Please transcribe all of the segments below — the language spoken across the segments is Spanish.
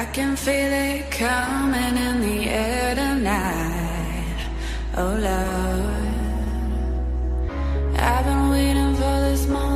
I can feel it coming in the air tonight. Oh Lord, I've been waiting for this moment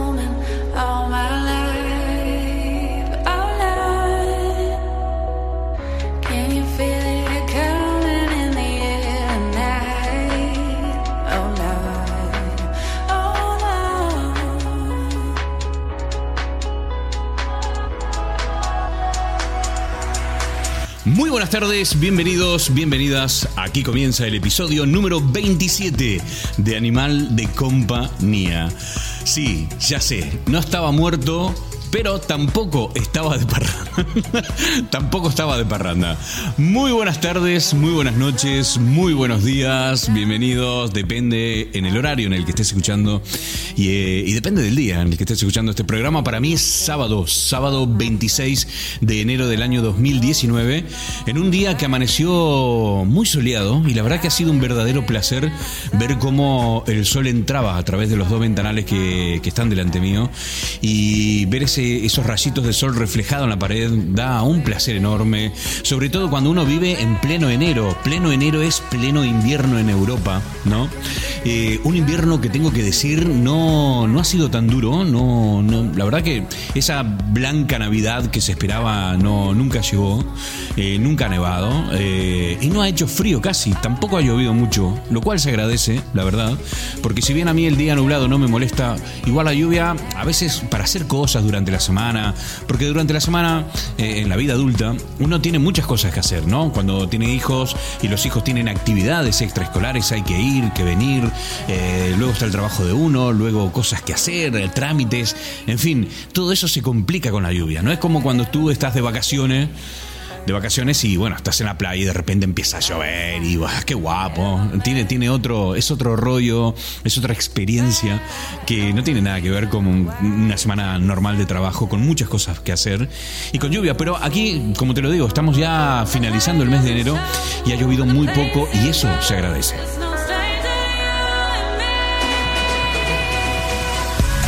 Muy buenas tardes, bienvenidos, bienvenidas. Aquí comienza el episodio número 27 de Animal de Compañía. Sí, ya sé, no estaba muerto, pero tampoco estaba de parranda. tampoco estaba de parranda. Muy buenas tardes, muy buenas noches, muy buenos días, bienvenidos. Depende en el horario en el que estés escuchando y, eh, y depende del día en el que estés escuchando este programa. Para mí es sábado, sábado 26 de enero del año 2019, en un día que amaneció muy soleado y la verdad que ha sido un verdadero placer ver cómo el sol entraba a través de los dos ventanales que, que están delante mío y ver ese, esos rayitos de sol reflejados en la pared da un placer enorme, sobre todo cuando uno vive en pleno enero. Pleno enero es pleno invierno en Europa, ¿no? Eh, un invierno que tengo que decir no, no ha sido tan duro, no, no, la verdad que esa blanca Navidad que se esperaba no, nunca llegó, eh, nunca ha nevado eh, y no ha hecho frío casi, tampoco ha llovido mucho, lo cual se agradece, la verdad, porque si bien a mí el día nublado no me molesta, igual la lluvia a veces para hacer cosas durante la semana, porque durante la semana eh, en la vida adulta uno tiene muchas cosas que hacer, ¿no? Cuando tiene hijos y los hijos tienen actividades extraescolares, hay que ir, que venir, eh, luego está el trabajo de uno, luego cosas que hacer, eh, trámites, en fin, todo eso se complica con la lluvia, no es como cuando tú estás de vacaciones de vacaciones y bueno, estás en la playa y de repente empieza a llover y ¡buah, qué guapo. Tiene, tiene otro, es otro rollo, es otra experiencia que no tiene nada que ver con un- una semana normal de trabajo, con muchas cosas que hacer y con lluvia. Pero aquí, como te lo digo, estamos ya finalizando el mes de enero y ha llovido muy poco y eso se agradece.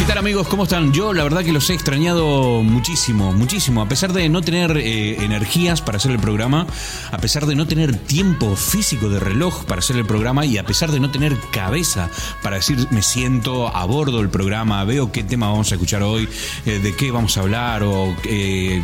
Tal amigos? ¿Cómo están? Yo la verdad que los he extrañado muchísimo, muchísimo. A pesar de no tener eh, energías para hacer el programa, a pesar de no tener tiempo físico de reloj para hacer el programa y a pesar de no tener cabeza para decir me siento a bordo del programa, veo qué tema vamos a escuchar hoy, eh, de qué vamos a hablar o eh,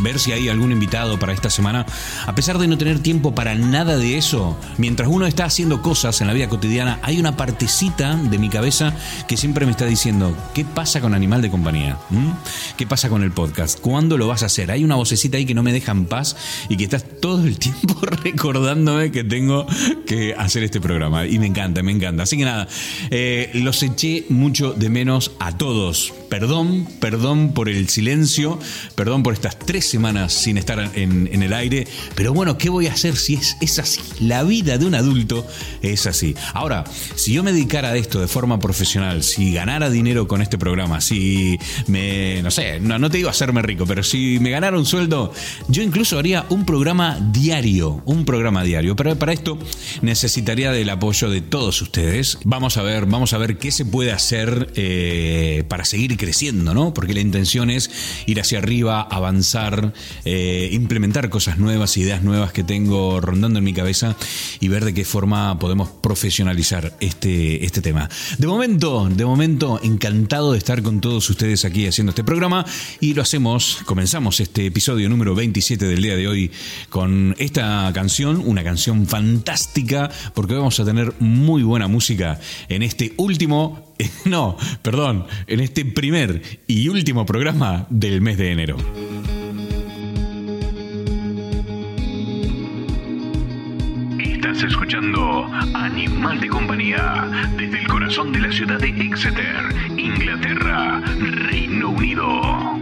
ver si hay algún invitado para esta semana. A pesar de no tener tiempo para nada de eso, mientras uno está haciendo cosas en la vida cotidiana, hay una partecita de mi cabeza que siempre me está diciendo, ¿qué pasa con Animal de Compañía? ¿Mm? ¿Qué pasa con el podcast? ¿Cuándo lo vas a hacer? Hay una vocecita ahí que no me deja en paz y que estás todo el tiempo recordándome que tengo que hacer este programa. Y me encanta, me encanta. Así que nada, eh, los eché mucho de menos a todos. Perdón, perdón por el silencio, perdón por estas tres semanas sin estar en, el aire, pero bueno, ¿qué voy a hacer si es, es así? La vida de un adulto es así. Ahora, si yo me dedicara a esto de forma profesional, si ganara dinero con este programa, si me, no sé, no, no te digo hacerme rico, pero si me ganara un sueldo, yo incluso haría un programa diario, un programa diario. Pero para esto necesitaría del apoyo de todos ustedes. Vamos a ver, vamos a ver qué se puede hacer eh, para seguir creciendo, ¿no? Porque la intención es ir hacia arriba, avanzar, eh, implementar cosas nuevas, ideas nuevas que tengo rondando en mi cabeza y ver de qué forma podemos profesionalizar este, este tema. De momento, de momento, encantado de estar con todos ustedes aquí haciendo este programa y lo hacemos, comenzamos este episodio número 27 del día de hoy con esta canción, una canción fantástica porque vamos a tener muy buena música en este último, no, perdón, en este primer y último programa del mes de enero. Estás escuchando Animal de Compañía desde el corazón de la ciudad de Exeter, Inglaterra, Reino Unido.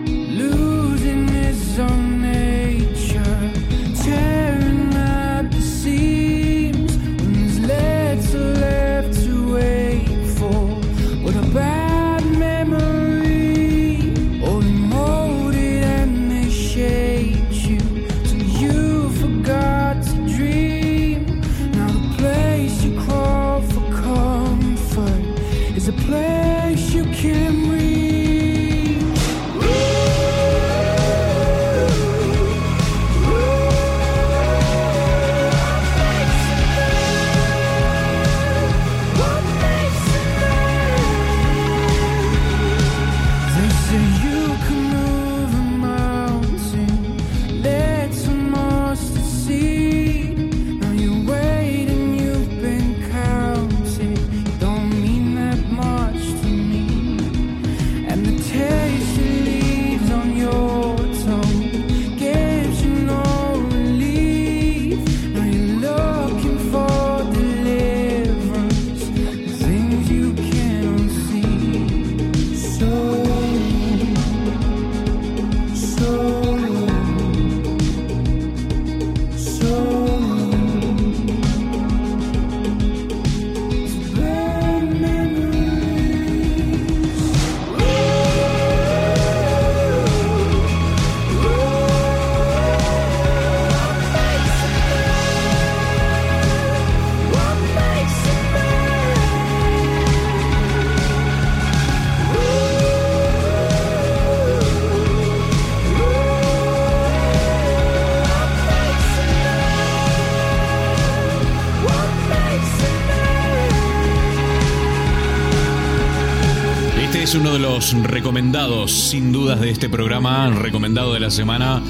Uno de los recomendados, sin dudas, de este programa, recomendado de la semana.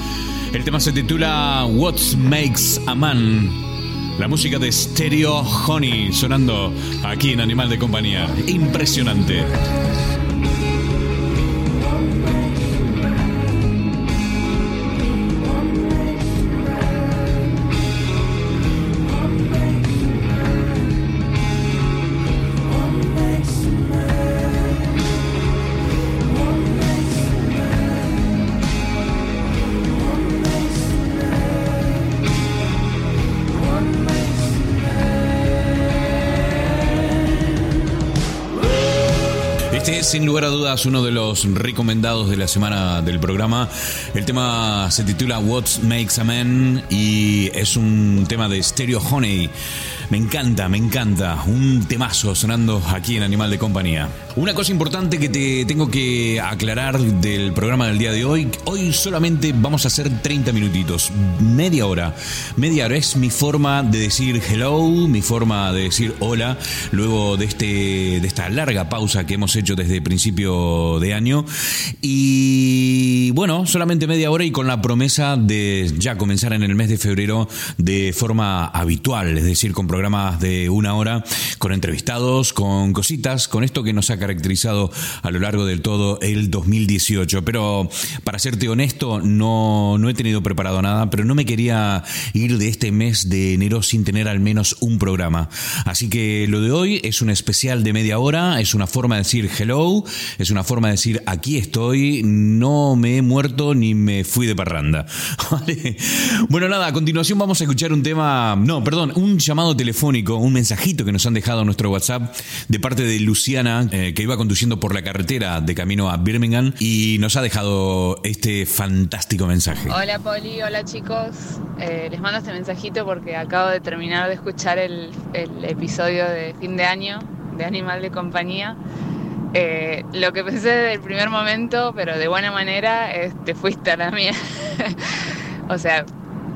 El tema se titula What Makes a Man. La música de Stereo Honey sonando aquí en Animal de Compañía. Impresionante. Sin lugar a dudas uno de los recomendados de la semana del programa. El tema se titula What Makes a Man y es un tema de Stereo Honey. Me encanta, me encanta. Un temazo sonando aquí en Animal de Compañía. Una cosa importante que te tengo que aclarar del programa del día de hoy. Hoy solamente vamos a hacer 30 minutitos, media hora. Media hora es mi forma de decir hello, mi forma de decir hola, luego de, este, de esta larga pausa que hemos hecho desde principio de año. Y bueno, solamente media hora y con la promesa de ya comenzar en el mes de febrero de forma habitual, es decir, con programas de una hora, con entrevistados, con cositas, con esto que nos ha caracterizado a lo largo del todo el 2018. Pero para serte honesto, no, no he tenido preparado nada, pero no me quería ir de este mes de enero sin tener al menos un programa. Así que lo de hoy es un especial de media hora, es una forma de decir hello, es una forma de decir aquí estoy, no me he muerto ni me fui de parranda. Bueno, nada, a continuación vamos a escuchar un tema, no, perdón, un llamado telefónico, un mensajito que nos han dejado nuestro WhatsApp de parte de Luciana, eh, que iba conduciendo por la carretera de camino a Birmingham y nos ha dejado este fantástico mensaje. Hola Poli, hola chicos. Eh, les mando este mensajito porque acabo de terminar de escuchar el, episodio de fin de año de Animal de Compañía. Eh, lo que pensé desde el primer momento, pero de buena manera, te fuiste a la mía. o sea,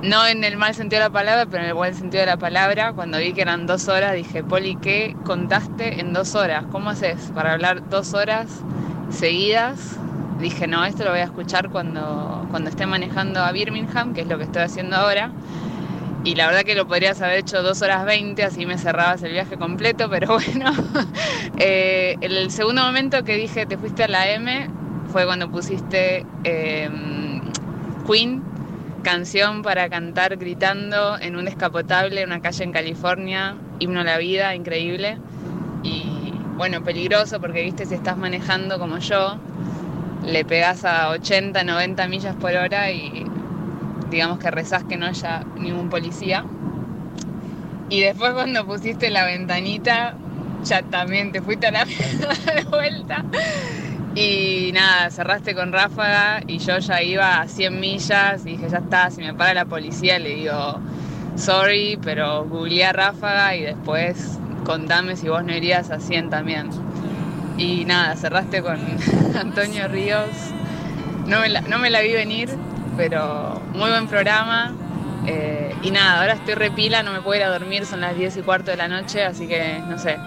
no en el mal sentido de la palabra, pero en el buen sentido de la palabra. Cuando vi que eran dos horas, dije, Poli, ¿qué contaste en dos horas? ¿Cómo haces para hablar dos horas seguidas? Dije, no, esto lo voy a escuchar cuando, cuando esté manejando a Birmingham, que es lo que estoy haciendo ahora. Y la verdad que lo podrías haber hecho dos horas 20, así me cerrabas el viaje completo, pero bueno. eh, el segundo momento que dije, te fuiste a la M, fue cuando pusiste eh, Queen canción para cantar gritando en un descapotable en una calle en California, himno a la vida, increíble. Y bueno, peligroso porque viste si estás manejando como yo, le pegas a 80, 90 millas por hora y digamos que rezás que no haya ningún policía. Y después cuando pusiste la ventanita, ya también te fuiste a la de vuelta. Y nada, cerraste con ráfaga y yo ya iba a 100 millas y dije, ya está, si me para la policía le digo, sorry, pero googleé ráfaga y después contame si vos no irías a 100 también. Y nada, cerraste con Antonio Ríos. No me la, no me la vi venir, pero muy buen programa. Eh, y nada, ahora estoy repila, no me puedo ir a dormir, son las 10 y cuarto de la noche, así que no sé,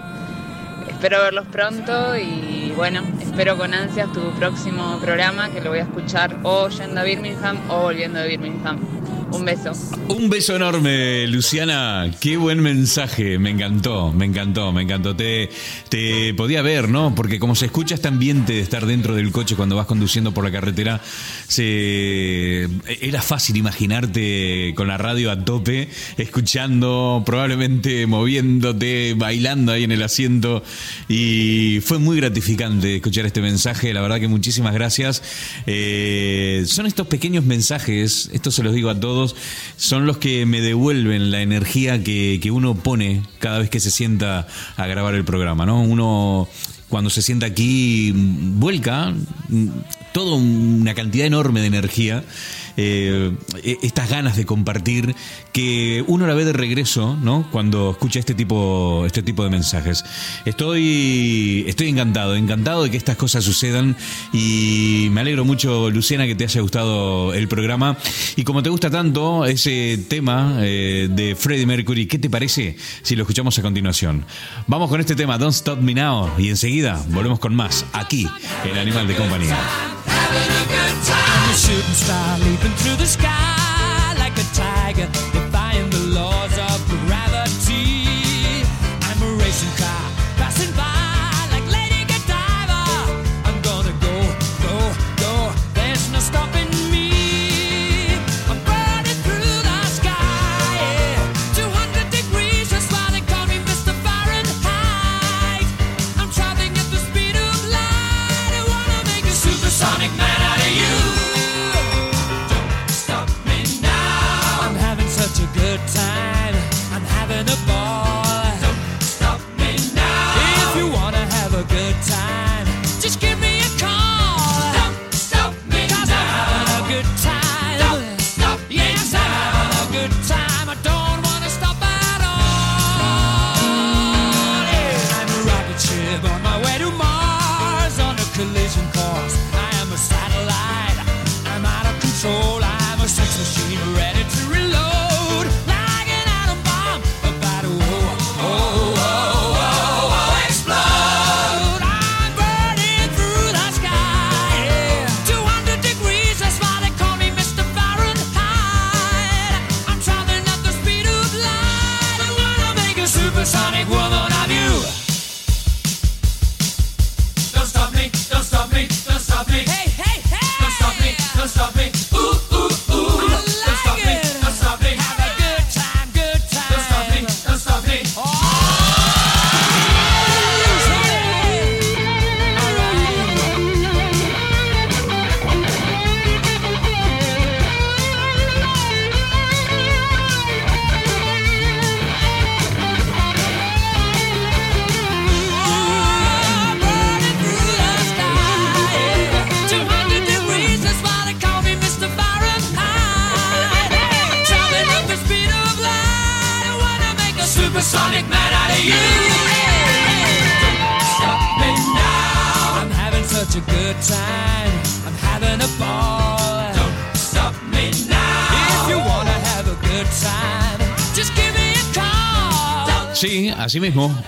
espero verlos pronto y bueno, espero con ansias tu próximo programa que lo voy a escuchar o yendo a Birmingham o volviendo de Birmingham. Un beso. Un beso enorme, Luciana. Qué buen mensaje. Me encantó, me encantó, me encantó. Te, te podía ver, ¿no? Porque como se escucha este ambiente de estar dentro del coche cuando vas conduciendo por la carretera, se, era fácil imaginarte con la radio a tope, escuchando, probablemente moviéndote, bailando ahí en el asiento. Y fue muy gratificante escuchar este mensaje. La verdad que muchísimas gracias. Eh, son estos pequeños mensajes, esto se los digo a todos son los que me devuelven la energía que, que, uno pone cada vez que se sienta a grabar el programa, ¿no? Uno cuando se sienta aquí vuelca toda una cantidad enorme de energía eh, e- estas ganas de compartir que uno la ve de regreso, ¿no? Cuando escucha este tipo, este tipo de mensajes. Estoy, estoy encantado, encantado de que estas cosas sucedan y me alegro mucho, Luciana, que te haya gustado el programa. Y como te gusta tanto ese tema eh, de Freddie Mercury, ¿qué te parece si lo escuchamos a continuación? Vamos con este tema, Don't Stop Me Now, y enseguida volvemos con más aquí en Animal de Compañía. Through the sky like a tiger, good time.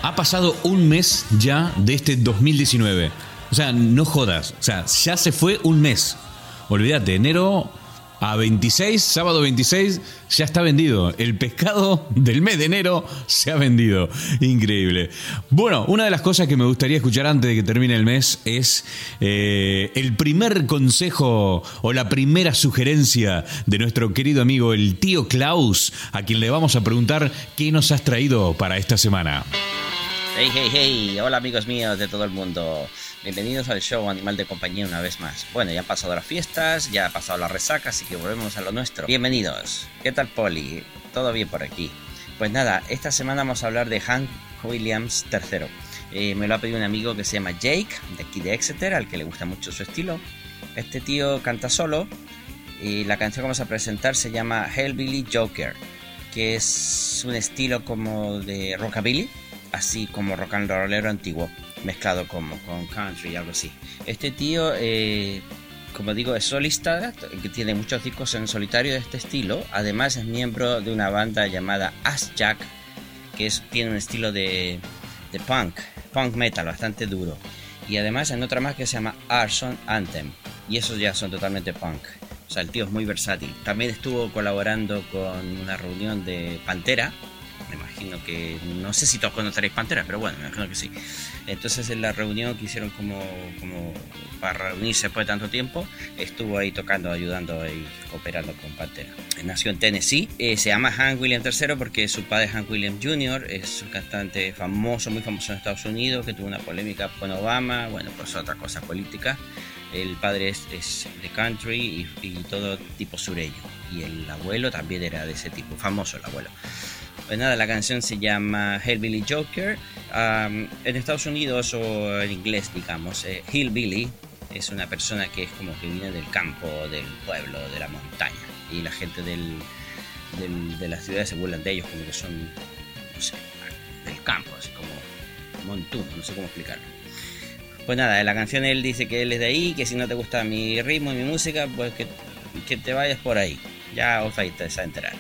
Ha pasado un mes ya de este 2019. O sea, no jodas. O sea, ya se fue un mes. Olvídate, enero a 26, sábado 26, ya está vendido. El pescado del mes de enero se ha vendido. Increíble. Bueno, una de las cosas que me gustaría escuchar antes de que termine el mes es eh, el primer consejo o la primera sugerencia de nuestro querido amigo el tío Klaus, a quien le vamos a preguntar qué nos has traído para esta semana. Hey, hey, hey, hola amigos míos de todo el mundo. Bienvenidos al show Animal de Compañía una vez más. Bueno, ya han pasado las fiestas, ya ha pasado la resaca, así que volvemos a lo nuestro. Bienvenidos. ¿Qué tal, Polly? ¿Todo bien por aquí? Pues nada, esta semana vamos a hablar de Hank Williams III. Eh, me lo ha pedido un amigo que se llama Jake, de aquí de Exeter, al que le gusta mucho su estilo. Este tío canta solo y la canción que vamos a presentar se llama Hellbilly Joker, que es un estilo como de rockabilly, así como rock and rollero antiguo, mezclado como con country y algo así. Este tío, eh, como digo, es solista, que tiene muchos discos en solitario de este estilo. Además es miembro de una banda llamada Ass Jack, que tiene un estilo de, de punk, punk metal bastante duro. Y además en otra más que se llama Arson Anthem. Y esos ya son totalmente punk. O sea, el tío es muy versátil. También estuvo colaborando con una reunión de Pantera, imagino que no sé si todos conoceréis Pantera, pero bueno, me imagino que sí. Entonces en la reunión que hicieron como, como para reunirse después de tanto tiempo, estuvo ahí tocando, ayudando y cooperando con Pantera. Nació en Tennessee, eh, se llama Hank Williams III porque su padre Hank Williams Jr. es un cantante famoso, muy famoso en Estados Unidos, que tuvo una polémica con Obama, bueno, pues otra cosa política. El padre es, es de country y, y todo tipo sureño. Y el abuelo también era de ese tipo, famoso el abuelo. Pues nada, la canción se llama Hillbilly Joker. Um, en Estados Unidos o en inglés, digamos, eh, Hillbilly es una persona que es como que viene del campo, del pueblo, de la montaña. Y la gente del, del- de las ciudades se burlan de ellos como que son, no sé, del campo, así como montuno, no sé cómo explicarlo. Pues nada, en la canción él dice que él es de ahí, que si no te gusta mi ritmo y mi música, pues que, que te vayas por ahí. Ya os vais a enterar.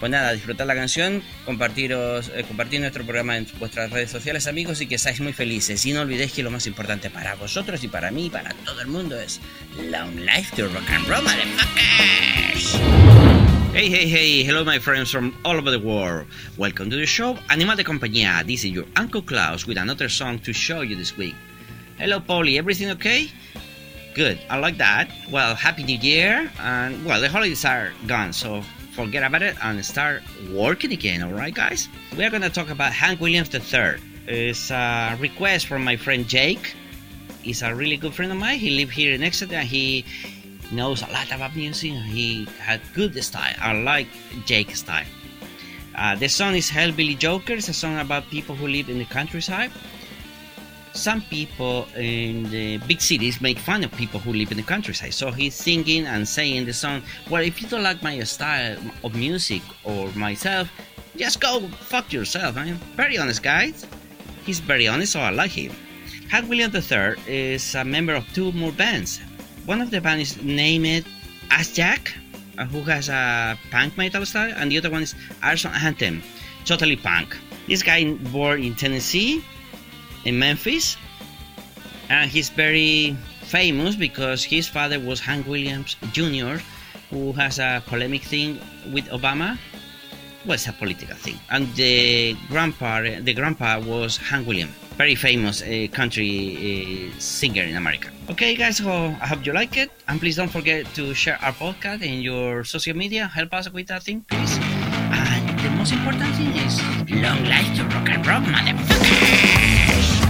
Pues nada, disfrutar la canción, compartiros, eh, compartir nuestro programa en vuestras redes sociales, amigos, y que seáis muy felices. Y no olvidéis que lo más importante para vosotros y para mí y para todo el mundo es Long Life to Rock and Roll, motherfuckers! Hey, hey, hey, hello my friends from all over the world. Welcome to the show Animal de Compañía. This is your Uncle Klaus with another song to show you this week. Hello, Polly, everything okay? Good, I like that. Well, Happy New Year, and well, the holidays are gone, so forget about it and start working again, alright, guys? We are gonna talk about Hank Williams III. It's a request from my friend Jake. He's a really good friend of mine. He lives here in Exeter and he knows a lot about music. He had good style. I like Jake's style. Uh, the song is Hellbilly Joker. It's a song about people who live in the countryside. Some people in the big cities make fun of people who live in the countryside. So he's singing and saying the song, Well, if you don't like my style of music or myself, just go fuck yourself. I'm very honest, guys. He's very honest, so I like him. Hank Williams III is a member of two more bands. One of the bands is named Ass Jack, uh, who has a punk metal style, and the other one is Arson Anthem, totally punk. This guy born in Tennessee, in Memphis, and he's very famous because his father was Hank Williams Jr., who has a polemic thing with Obama. Well, it's a political thing. And the grandpa, the grandpa was Hank Williams, very famous uh, country uh, singer in America. Okay, guys, so I hope you like it, and please don't forget to share our podcast in your social media. Help us with that thing, please. Most important thing is long life to rock and roll, motherfuckers.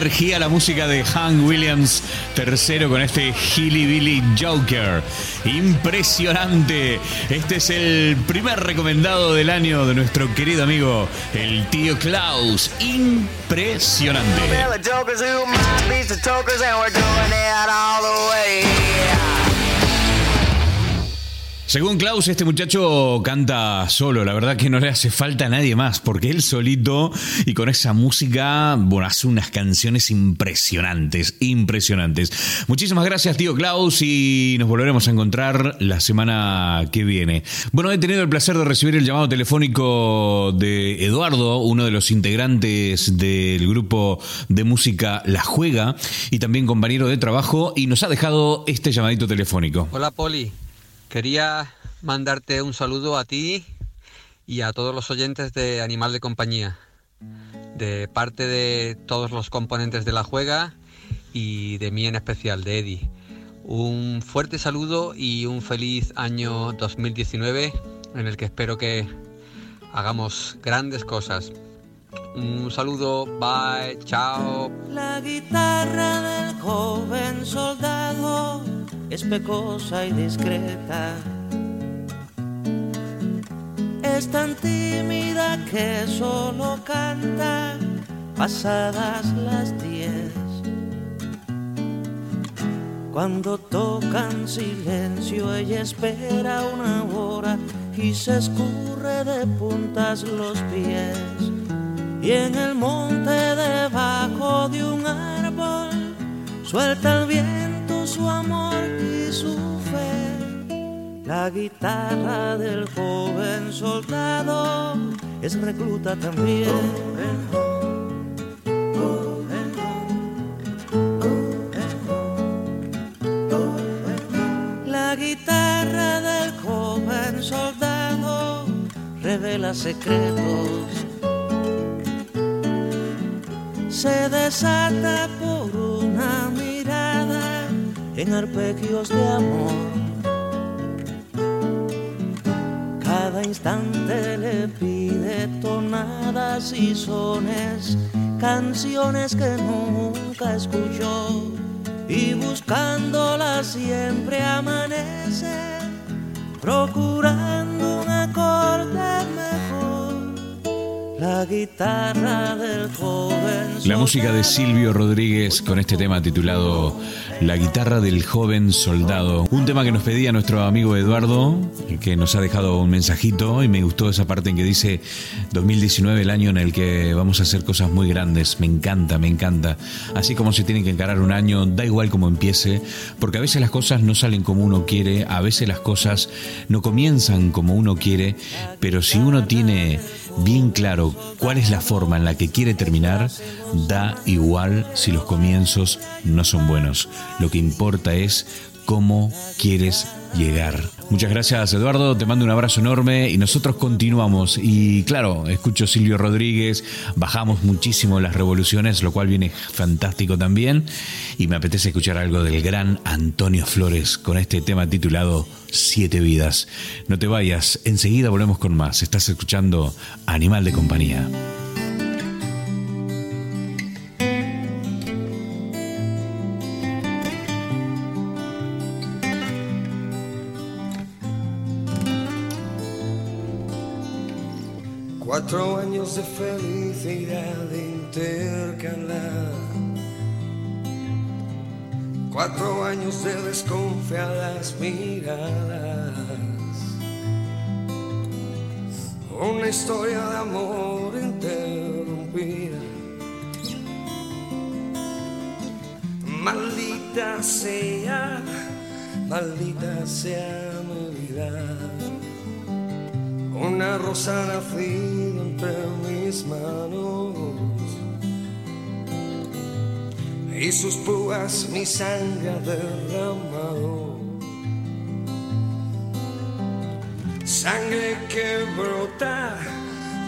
Energía la música de Hank Williams III con este Hilly Billy Joker. Impresionante. Este es el primer recomendado del año de nuestro querido amigo, el tío Klaus. Impresionante. Según Klaus, este muchacho canta solo, la verdad que no le hace falta a nadie más, porque él solito y con esa música, bueno, hace unas canciones impresionantes, impresionantes. Muchísimas gracias, tío Klaus, y nos volveremos a encontrar la semana que viene. Bueno, he tenido el placer de recibir el llamado telefónico de Eduardo, uno de los integrantes del grupo de música La Juega, y también compañero de trabajo, y nos ha dejado este llamadito telefónico. Hola Poli, quería mandarte un saludo a ti y a todos los oyentes de Animal de Compañía, de parte de todos los componentes de la juega y de mí en especial, de Eddie. Un fuerte saludo y un feliz año 2019 en el que espero que hagamos grandes cosas. Un saludo, bye, chao. La guitarra del joven soldado es pecosa y discreta. Es tan tímida que solo canta pasadas las diez. Cuando tocan silencio ella espera una hora y se escurre de puntas los pies. Y en el monte debajo de un árbol suelta el viento su amor y su fe. La guitarra del joven soldado es recluta también. La guitarra del joven soldado revela secretos se desata por una en arpegios de amor. Cada instante le pide tonadas y sones, canciones que nunca escuchó. Y buscándola siempre amanece, procurando un acorde mejor. La guitarra del joven. La música de. Silvio Rodríguez con este tema titulado La guitarra del joven soldado. Un tema que nos pedía nuestro amigo Eduardo, que nos ha dejado un mensajito y me gustó esa parte en que dice 2019 el año en el que vamos a hacer cosas muy grandes. Me encanta, me encanta. Así como se tiene que encarar un año, da igual cómo empiece, porque a veces las cosas no salen como uno quiere, a veces las cosas no comienzan como uno quiere, pero si uno tiene bien claro cuál es la forma en la que quiere terminar, da igual si los comienzos no son buenos. Lo que importa es cómo quieres llegar. Muchas gracias Eduardo, te mando un abrazo enorme y nosotros continuamos. Y claro, escucho Silvio Rodríguez, bajamos muchísimo las revoluciones, lo cual viene fantástico también. Y me apetece escuchar algo del gran Antonio Flores con este tema titulado Siete Vidas. No te vayas, enseguida volvemos con más. Estás escuchando Animal de Compañía. Años de desconfiadas miradas. Una historia de amor interrumpida. Maldita sea, maldita sea mi vida. Una rosa nacida entre mis manos y sus púas mi sangre derramado. Sangre que brota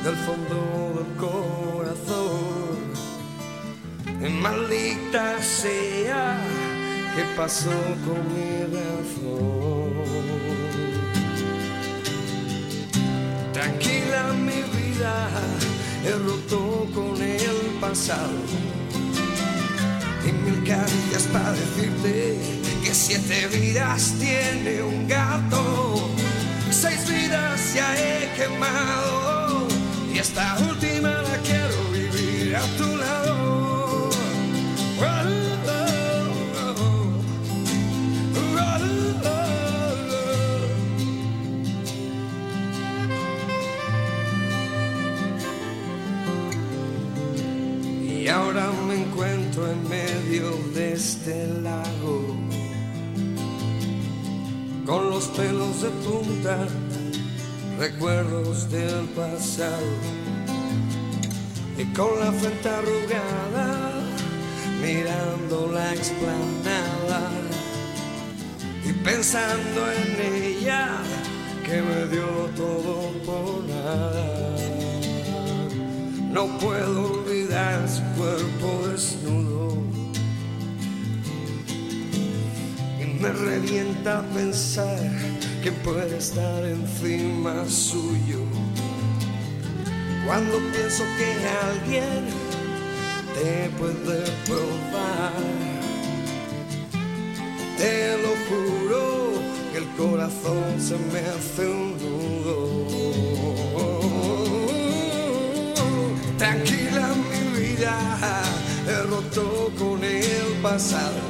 del fondo del corazón. Maldita sea, ¿qué pasó con mi razón? Tranquila mi vida, he roto con el pasado. Mil caricias para decirte que siete vidas tiene un gato. Seis vidas ya he quemado. Y esta última de punta, recuerdos del pasado, y con la frente arrugada, mirando la explanada, y pensando en ella, que me dio todo por nada. No puedo olvidar su cuerpo desnudo. Y Me revienta pensar que puede estar encima suyo. Cuando pienso que alguien te puede probar, te lo juro que el corazón se me hace un nudo. Tranquila mi vida, he roto con el pasado.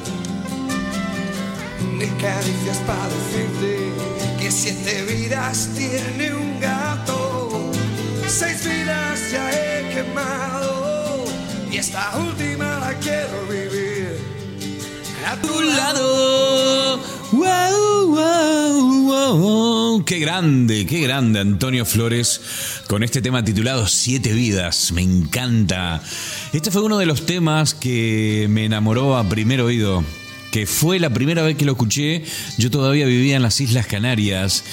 Ni caricias para decirte siete vidas tiene un gato. Seis vidas ya he quemado y esta última la quiero vivir a tu lado. Wow, wow, wow. Qué grande, qué grande Antonio Flores con este tema titulado Siete vidas. Me encanta. Este fue uno de los temas que me enamoró a primer oído. Que fue la primera vez que lo escuché. Yo todavía vivía en las Islas Canarias.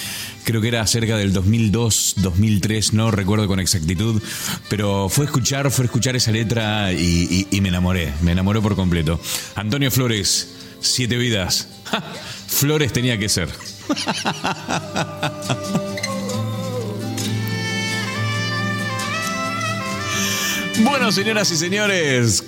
Creo que era cerca del 2002, 2003, no recuerdo con exactitud. Pero fue escuchar, fue escuchar esa letra y, y- me enamoré. Me enamoré por completo. Antonio Flores, Siete vidas. Flores tenía que ser. Bueno, señoras y señores,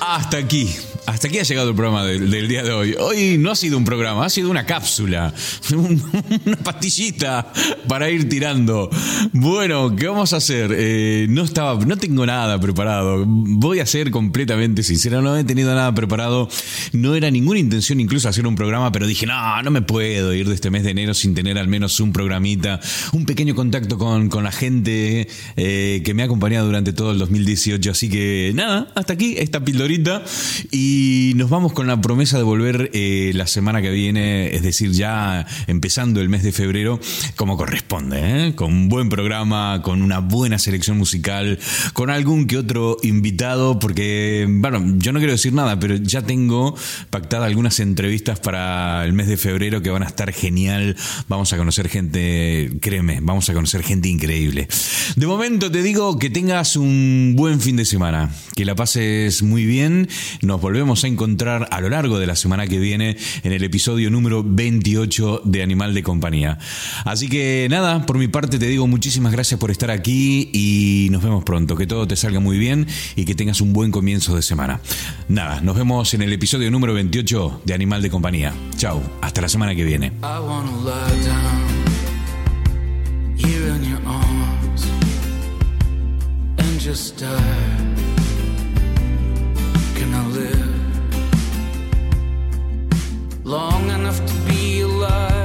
hasta aquí. Hasta aquí ha llegado el programa del, día de hoy. Hoy no ha sido un programa, ha sido una cápsula, un- una pastillita para ir tirando. Bueno, ¿qué vamos a hacer? Eh, no estaba, no tengo nada preparado. Voy a ser completamente sincero, no he tenido nada preparado. No era ninguna intención incluso hacer un programa, pero dije, no, no me puedo ir de este mes de enero sin tener al menos un programita, un pequeño contacto con, con la gente eh, que me ha acompañado durante todo el 2018. Así que nada, hasta aquí esta pildorita. Y nos vamos con la promesa de volver eh, la semana que viene, es decir, ya empezando el mes de febrero, como corresponde, ¿eh? con un buen programa, con una buena selección musical, con algún que otro invitado, porque, bueno, yo no quiero decir nada, pero ya tengo pactadas algunas entrevistas para el mes de febrero que van a estar genial. Vamos a conocer gente, créeme, vamos a conocer gente increíble. De momento te digo que tengas un buen fin de semana, que la pases muy bien. Nos volvemos a encontrar a lo largo de la semana que viene en el episodio número 28 de Animal de Compañía. Así que nada, por mi parte te digo muchísimas gracias por estar aquí y nos vemos pronto. Que todo te salga muy bien y que tengas un buen comienzo de semana. Nada, nos vemos en el episodio número 28 de Animal de Compañía. Chao, hasta la semana que viene. Long enough to be alive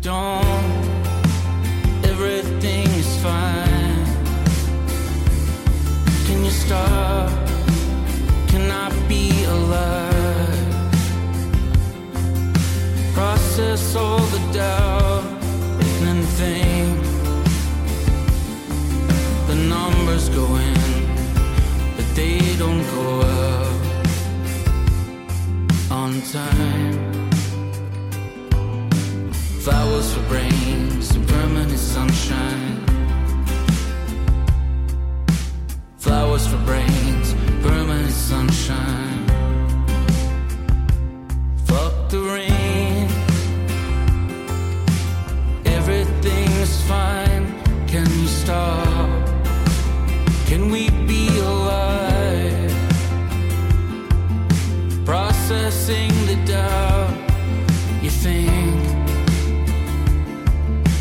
Don't, everything is fine. Can you stop? Can be alive? Process all the doubt and think the numbers go in, but they don't go up on time. Flowers for brains and permanent sunshine. Flowers for brains, permanent sunshine. Fuck the rain. Everything is fine. Can you stop?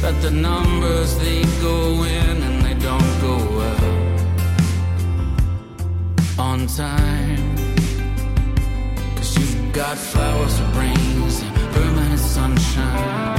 that the numbers they go in and they don't go out on time. Cause you've got flowers for brains and permanent sunshine.